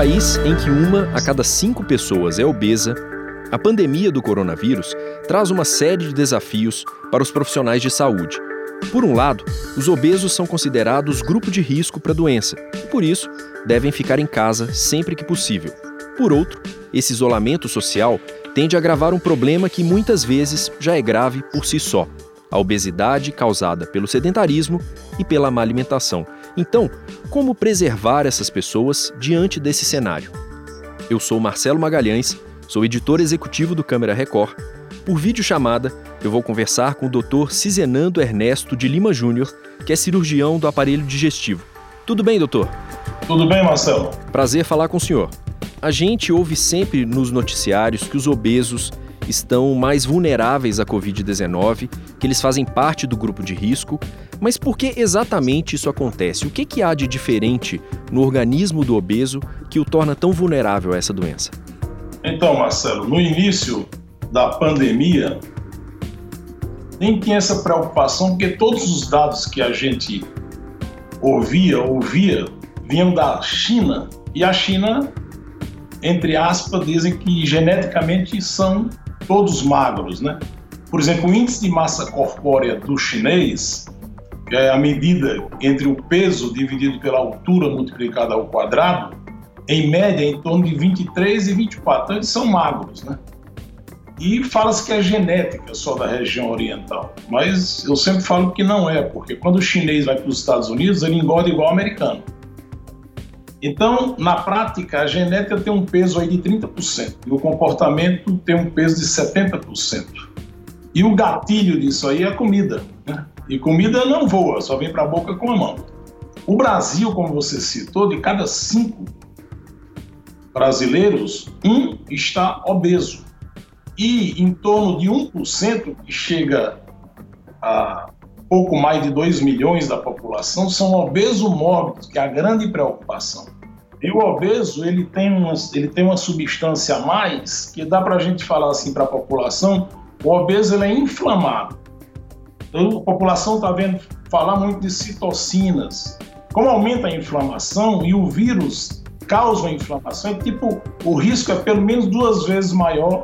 país em que uma a cada cinco pessoas é obesa, a pandemia do coronavírus traz uma série de desafios para os profissionais de saúde. Por um lado, os obesos são considerados grupo de risco para a doença e, por isso, devem ficar em casa sempre que possível. Por outro, esse isolamento social tende a agravar um problema que muitas vezes já é grave por si só: a obesidade causada pelo sedentarismo e pela má alimentação. Então, como preservar essas pessoas diante desse cenário? Eu sou Marcelo Magalhães Sou editor executivo do Câmara Record. Por videochamada, eu vou conversar com o Dr. Cizenando Ernesto de Lima Júnior, que é cirurgião do aparelho digestivo. Tudo bem, doutor? Tudo bem, Marcelo. Prazer falar com o senhor. A gente ouve sempre nos noticiários que os obesos estão mais vulneráveis à Covid-19, que eles fazem parte do grupo de risco. Mas por que exatamente isso acontece? O que, que há de diferente no organismo do obeso que o torna tão vulnerável a essa doença? Então, Marcelo, no início da pandemia, nem tinha essa preocupação, porque todos os dados que a gente ouvia, ouvia, vinham da China, e a China, entre aspas, dizem que geneticamente são todos magros, né? Por exemplo, o índice de massa corpórea do chinês, que é a medida entre o peso dividido pela altura multiplicada ao quadrado, em média, em torno de 23 e 24. Então, eles são magros, né? E fala-se que é genética só da região oriental. Mas eu sempre falo que não é, porque quando o chinês vai para os Estados Unidos, ele engorda igual o americano. Então, na prática, a genética tem um peso aí de 30% e o comportamento tem um peso de 70%. E o gatilho disso aí é a comida. Né? E comida não voa, só vem para a boca com a mão. O Brasil, como você citou, de cada cinco brasileiros, um está obeso. E em torno de 1%, que chega a pouco mais de 2 milhões da população, são obesos mórbidos, que é a grande preocupação. E o obeso, ele tem uma, ele tem uma substância a mais, que dá para a gente falar assim para a população, o obeso ele é inflamado. Então, a população está vendo falar muito de citocinas. Como aumenta a inflamação e o vírus causam inflamação, é tipo, o risco é pelo menos duas vezes maior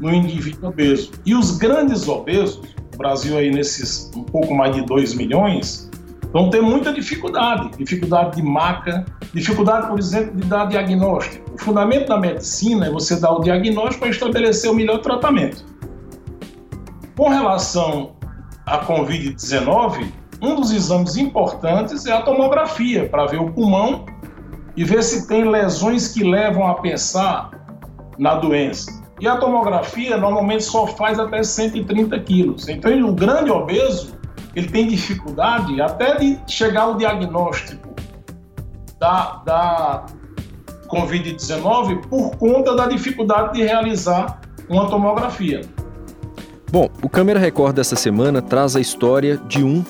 no indivíduo obeso. E os grandes obesos, Brasil aí nesses um pouco mais de 2 milhões, vão ter muita dificuldade, dificuldade de maca, dificuldade, por exemplo, de dar diagnóstico. O fundamento da medicina é você dar o diagnóstico para estabelecer o melhor tratamento. Com relação à Covid-19, um dos exames importantes é a tomografia, para ver o pulmão e ver se tem lesões que levam a pensar na doença. E a tomografia normalmente só faz até 130 quilos. Então, o grande obeso, ele tem dificuldade até de chegar ao diagnóstico da, da Covid-19 por conta da dificuldade de realizar uma tomografia. Bom, o Câmera Record dessa semana traz a história de um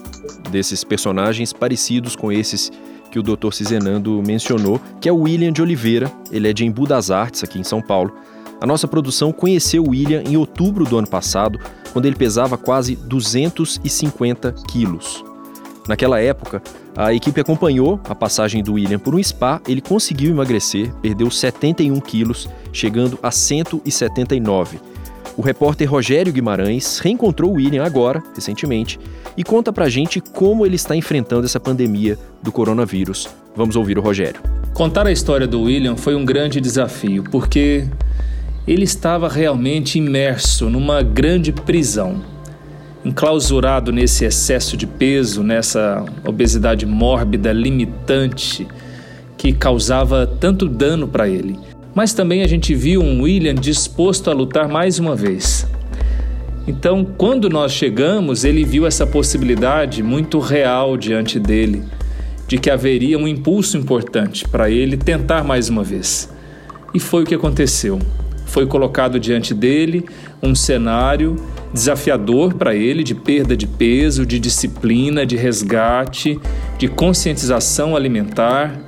desses personagens parecidos com esses que o Dr. Cizenando mencionou, que é o William de Oliveira. Ele é de Embu das Artes, aqui em São Paulo. A nossa produção conheceu William em outubro do ano passado, quando ele pesava quase 250 quilos. Naquela época, a equipe acompanhou a passagem do William por um spa, ele conseguiu emagrecer, perdeu 71 quilos, chegando a 179. O repórter Rogério Guimarães reencontrou o William agora, recentemente, e conta pra gente como ele está enfrentando essa pandemia do coronavírus. Vamos ouvir o Rogério. Contar a história do William foi um grande desafio, porque ele estava realmente imerso numa grande prisão. Enclausurado nesse excesso de peso, nessa obesidade mórbida, limitante, que causava tanto dano para ele. Mas também a gente viu um William disposto a lutar mais uma vez. Então, quando nós chegamos, ele viu essa possibilidade muito real diante dele, de que haveria um impulso importante para ele tentar mais uma vez. E foi o que aconteceu. Foi colocado diante dele um cenário desafiador para ele de perda de peso, de disciplina, de resgate, de conscientização alimentar.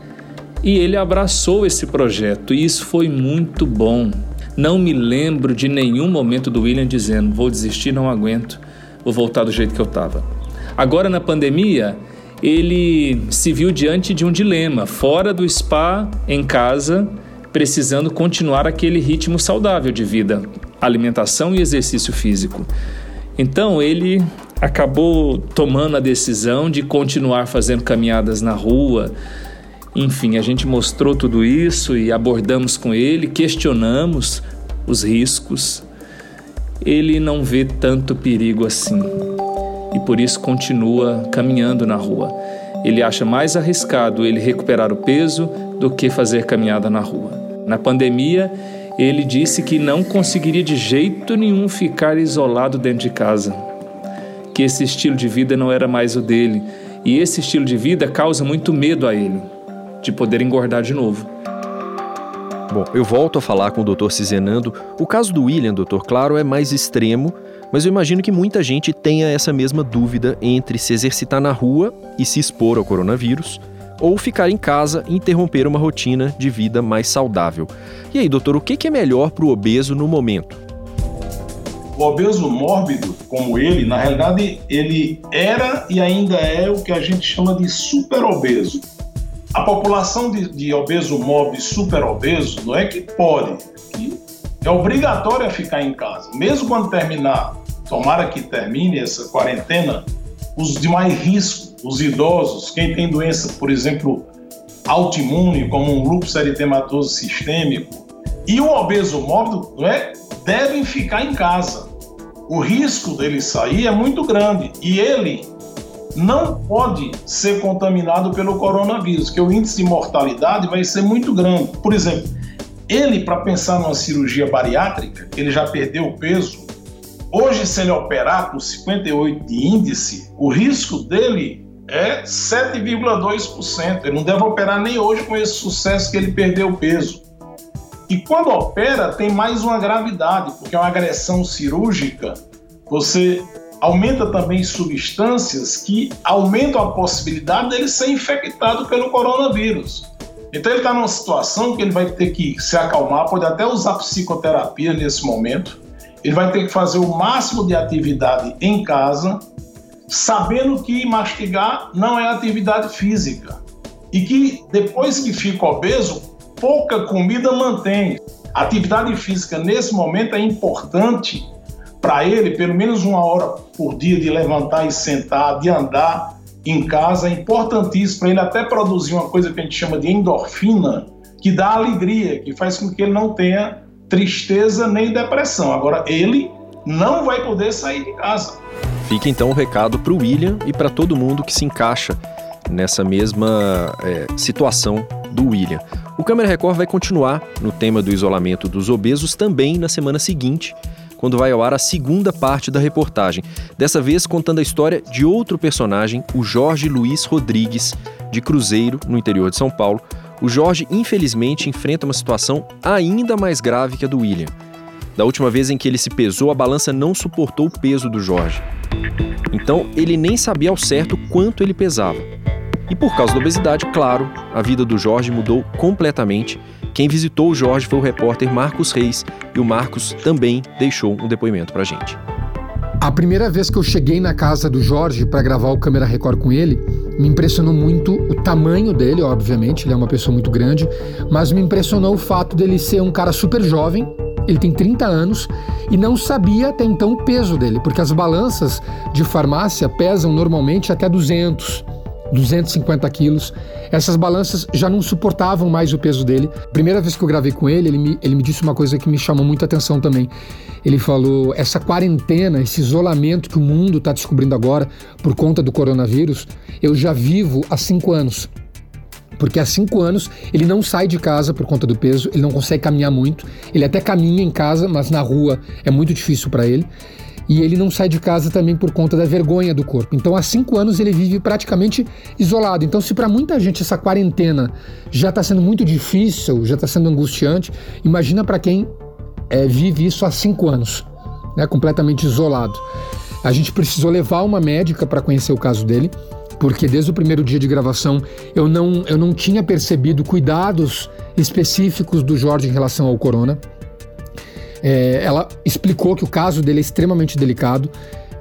E ele abraçou esse projeto, e isso foi muito bom. Não me lembro de nenhum momento do William dizendo: vou desistir, não aguento, vou voltar do jeito que eu estava. Agora, na pandemia, ele se viu diante de um dilema: fora do spa, em casa, precisando continuar aquele ritmo saudável de vida, alimentação e exercício físico. Então ele acabou tomando a decisão de continuar fazendo caminhadas na rua. Enfim, a gente mostrou tudo isso e abordamos com ele, questionamos os riscos. Ele não vê tanto perigo assim e por isso continua caminhando na rua. Ele acha mais arriscado ele recuperar o peso do que fazer caminhada na rua. Na pandemia, ele disse que não conseguiria de jeito nenhum ficar isolado dentro de casa, que esse estilo de vida não era mais o dele, e esse estilo de vida causa muito medo a ele de poder engordar de novo. Bom, eu volto a falar com o Dr. Cizenando. O caso do William, doutor, claro, é mais extremo, mas eu imagino que muita gente tenha essa mesma dúvida entre se exercitar na rua e se expor ao coronavírus ou ficar em casa e interromper uma rotina de vida mais saudável. E aí, doutor, o que é melhor para o obeso no momento? O obeso mórbido, como ele, na realidade, ele era e ainda é o que a gente chama de superobeso. A população de, de obeso mórbido e superobeso não é que pode, é obrigatória ficar em casa. Mesmo quando terminar, tomara que termine essa quarentena, os de mais risco os idosos, quem tem doença, por exemplo, autoimune, como um lúpus eritematoso sistêmico, e o obeso mórbido, não é? devem ficar em casa. O risco dele sair é muito grande e ele não pode ser contaminado pelo coronavírus, que o índice de mortalidade vai ser muito grande. Por exemplo, ele, para pensar numa cirurgia bariátrica, ele já perdeu peso. Hoje, se ele operar com 58 de índice, o risco dele é 7,2%. Ele não deve operar nem hoje com esse sucesso que ele perdeu peso. E quando opera, tem mais uma gravidade, porque é uma agressão cirúrgica. Você aumenta também substâncias que aumentam a possibilidade dele ser infectado pelo coronavírus. Então ele está numa situação que ele vai ter que se acalmar, pode até usar psicoterapia nesse momento. Ele vai ter que fazer o máximo de atividade em casa, sabendo que mastigar não é atividade física e que depois que fica obeso, pouca comida mantém. Atividade física nesse momento é importante para ele, pelo menos uma hora por dia de levantar e sentar, de andar em casa, é importantíssimo para ele até produzir uma coisa que a gente chama de endorfina, que dá alegria, que faz com que ele não tenha tristeza nem depressão. Agora, ele não vai poder sair de casa. Fica então o recado para o William e para todo mundo que se encaixa nessa mesma é, situação do William. O Câmera Record vai continuar no tema do isolamento dos obesos também na semana seguinte, quando vai ao ar a segunda parte da reportagem. Dessa vez contando a história de outro personagem, o Jorge Luiz Rodrigues, de Cruzeiro, no interior de São Paulo. O Jorge, infelizmente, enfrenta uma situação ainda mais grave que a do William. Da última vez em que ele se pesou, a balança não suportou o peso do Jorge. Então, ele nem sabia ao certo quanto ele pesava. E por causa da obesidade, claro, a vida do Jorge mudou completamente. Quem visitou o Jorge foi o repórter Marcos Reis, e o Marcos também deixou um depoimento pra gente. A primeira vez que eu cheguei na casa do Jorge para gravar o Câmera Record com ele, me impressionou muito o tamanho dele, obviamente, ele é uma pessoa muito grande, mas me impressionou o fato dele ser um cara super jovem, ele tem 30 anos e não sabia até então o peso dele, porque as balanças de farmácia pesam normalmente até 200, 250 quilos. Essas balanças já não suportavam mais o peso dele. Primeira vez que eu gravei com ele, ele me, ele me disse uma coisa que me chamou muita atenção também. Ele falou: essa quarentena, esse isolamento que o mundo está descobrindo agora por conta do coronavírus, eu já vivo há cinco anos porque há cinco anos ele não sai de casa por conta do peso, ele não consegue caminhar muito, ele até caminha em casa, mas na rua é muito difícil para ele. E ele não sai de casa também por conta da vergonha do corpo. Então, há cinco anos ele vive praticamente isolado. Então, se para muita gente essa quarentena já está sendo muito difícil, já está sendo angustiante, imagina para quem é, vive isso há cinco anos, né, completamente isolado. A gente precisou levar uma médica para conhecer o caso dele porque desde o primeiro dia de gravação eu não, eu não tinha percebido cuidados específicos do Jorge em relação ao corona. É, ela explicou que o caso dele é extremamente delicado.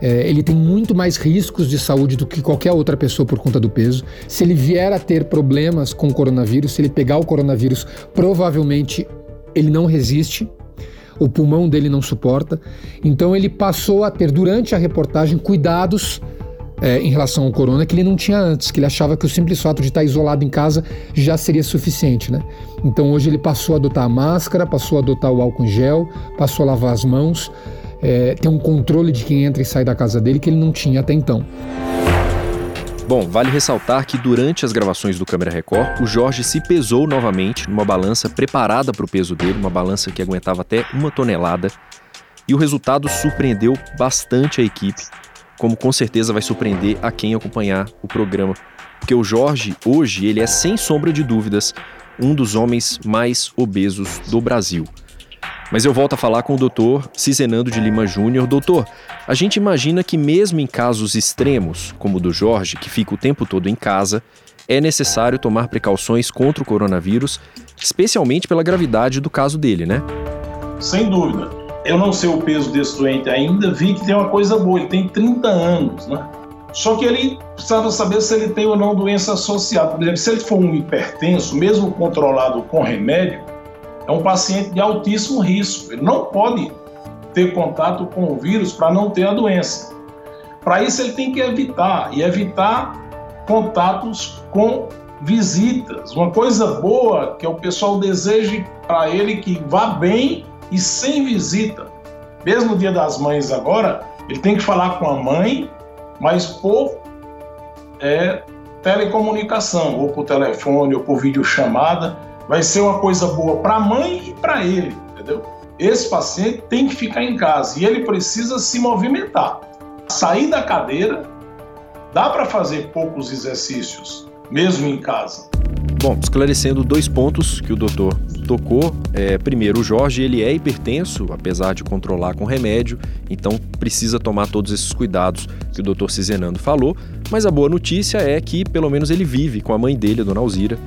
É, ele tem muito mais riscos de saúde do que qualquer outra pessoa por conta do peso. Se ele vier a ter problemas com o coronavírus, se ele pegar o coronavírus, provavelmente ele não resiste, o pulmão dele não suporta. Então ele passou a ter, durante a reportagem, cuidados é, em relação ao corona que ele não tinha antes, que ele achava que o simples fato de estar isolado em casa já seria suficiente, né? Então hoje ele passou a adotar a máscara, passou a adotar o álcool em gel, passou a lavar as mãos, é, tem um controle de quem entra e sai da casa dele que ele não tinha até então. Bom, vale ressaltar que durante as gravações do Câmera Record, o Jorge se pesou novamente numa balança preparada para o peso dele, uma balança que aguentava até uma tonelada, e o resultado surpreendeu bastante a equipe, como com certeza vai surpreender a quem acompanhar o programa. Porque o Jorge, hoje, ele é sem sombra de dúvidas um dos homens mais obesos do Brasil. Mas eu volto a falar com o doutor Cizenando de Lima Júnior. Doutor, a gente imagina que mesmo em casos extremos, como o do Jorge, que fica o tempo todo em casa, é necessário tomar precauções contra o coronavírus, especialmente pela gravidade do caso dele, né? Sem dúvida eu não sei o peso desse doente ainda, vi que tem uma coisa boa, ele tem 30 anos, né? Só que ele precisava saber se ele tem ou não doença associada. Por exemplo, se ele for um hipertenso, mesmo controlado com remédio, é um paciente de altíssimo risco. Ele não pode ter contato com o vírus para não ter a doença. Para isso, ele tem que evitar, e evitar contatos com visitas. Uma coisa boa que o pessoal deseje para ele que vá bem e sem visita. Mesmo no Dia das Mães agora, ele tem que falar com a mãe, mas por é, telecomunicação, ou por telefone, ou por videochamada. Vai ser uma coisa boa para a mãe e para ele, entendeu? Esse paciente tem que ficar em casa e ele precisa se movimentar. Sair da cadeira, dá para fazer poucos exercícios, mesmo em casa. Bom, esclarecendo dois pontos que o doutor tocou. É, primeiro, o Jorge ele é hipertenso, apesar de controlar com remédio, então precisa tomar todos esses cuidados que o doutor Cizenando falou. Mas a boa notícia é que pelo menos ele vive com a mãe dele, a dona Alzira.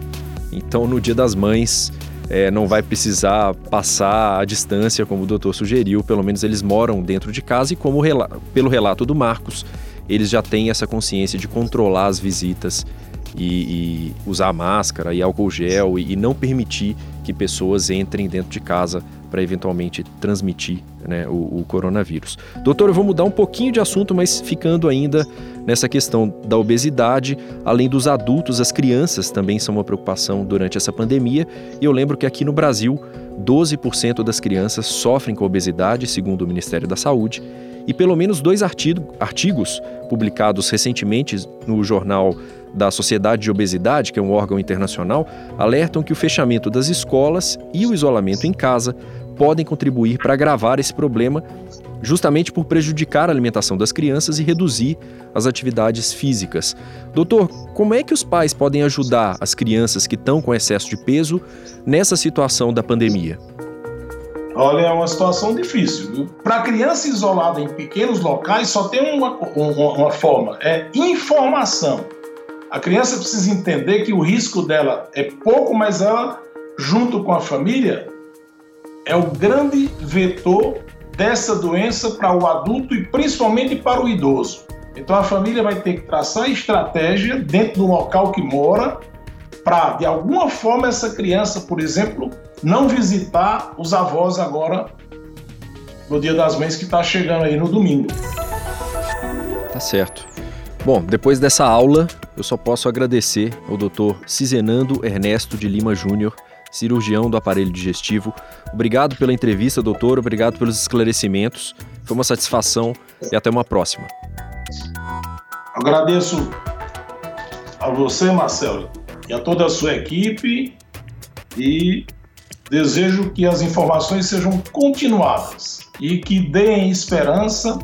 Então, no dia das mães, é, não vai precisar passar a distância, como o doutor sugeriu. Pelo menos eles moram dentro de casa e, como rela pelo relato do Marcos, eles já têm essa consciência de controlar as visitas e, e usar máscara e álcool gel e, e, não permitir que pessoas entrem dentro de casa para eventualmente transmitir né, o, o, coronavírus. Doutor, eu vou mudar um pouquinho de assunto, mas ficando ainda nessa questão da obesidade, além dos adultos, as crianças também são uma preocupação durante essa pandemia. E eu lembro que aqui no Brasil, 12% das crianças sofrem com obesidade, segundo o Ministério da Saúde, e pelo menos dois artigos publicados recentemente no jornal da Sociedade de Obesidade, que é um órgão internacional, alertam que o fechamento das escolas e o isolamento em casa podem contribuir para agravar esse problema, justamente por prejudicar a alimentação das crianças e reduzir as atividades físicas. Doutor, como é que os pais podem ajudar as crianças que estão com excesso de peso nessa situação da pandemia? Olha, é uma situação difícil. Para criança isolada em pequenos locais, só tem uma, uma, uma forma: é informação. A criança precisa entender que o risco dela é pouco, mas ela, junto com a família, é o grande vetor dessa doença para o adulto e principalmente para o idoso. Então a família vai ter que traçar estratégia dentro do local que mora para, de alguma forma, essa criança, por exemplo, não visitar os avós agora no Dia das Mães que está chegando aí no domingo. Tá certo. Bom, depois dessa aula, eu só posso agradecer ao Dr. Cizenando Ernesto de Lima Júnior, cirurgião do aparelho digestivo. Obrigado pela entrevista, doutor. Obrigado pelos esclarecimentos. Foi uma satisfação e até uma próxima. Agradeço a você, Marcelo, e a toda a sua equipe e desejo que as informações sejam continuadas e que deem esperança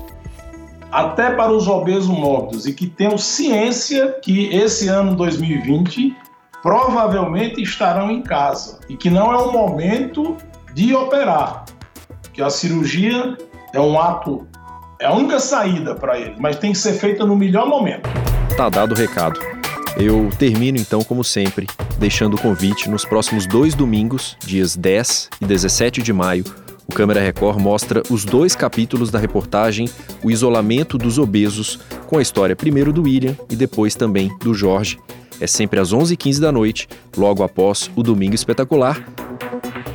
até para os obesos mórbidos e que tenham ciência que esse ano 2020 provavelmente estarão em casa e que não é o momento de operar, que a cirurgia é um ato, é a única saída para eles, mas tem que ser feita no melhor momento. Tá dado o recado. Eu termino então, como sempre, deixando o convite nos próximos dois domingos, dias 10 e 17 de maio, O Câmera Record mostra os dois capítulos da reportagem O Isolamento dos Obesos, com a história primeiro do William e depois também do Jorge. É sempre às 11h15 da noite, logo após o Domingo Espetacular.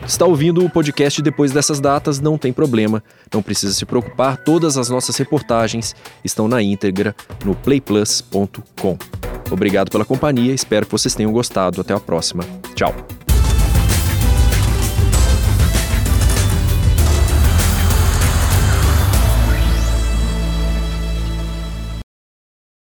Está ouvindo o podcast depois dessas datas? Não tem problema, não precisa se preocupar, todas as nossas reportagens estão na íntegra no playplus.com. Obrigado pela companhia, espero que vocês tenham gostado. Até a próxima. Tchau.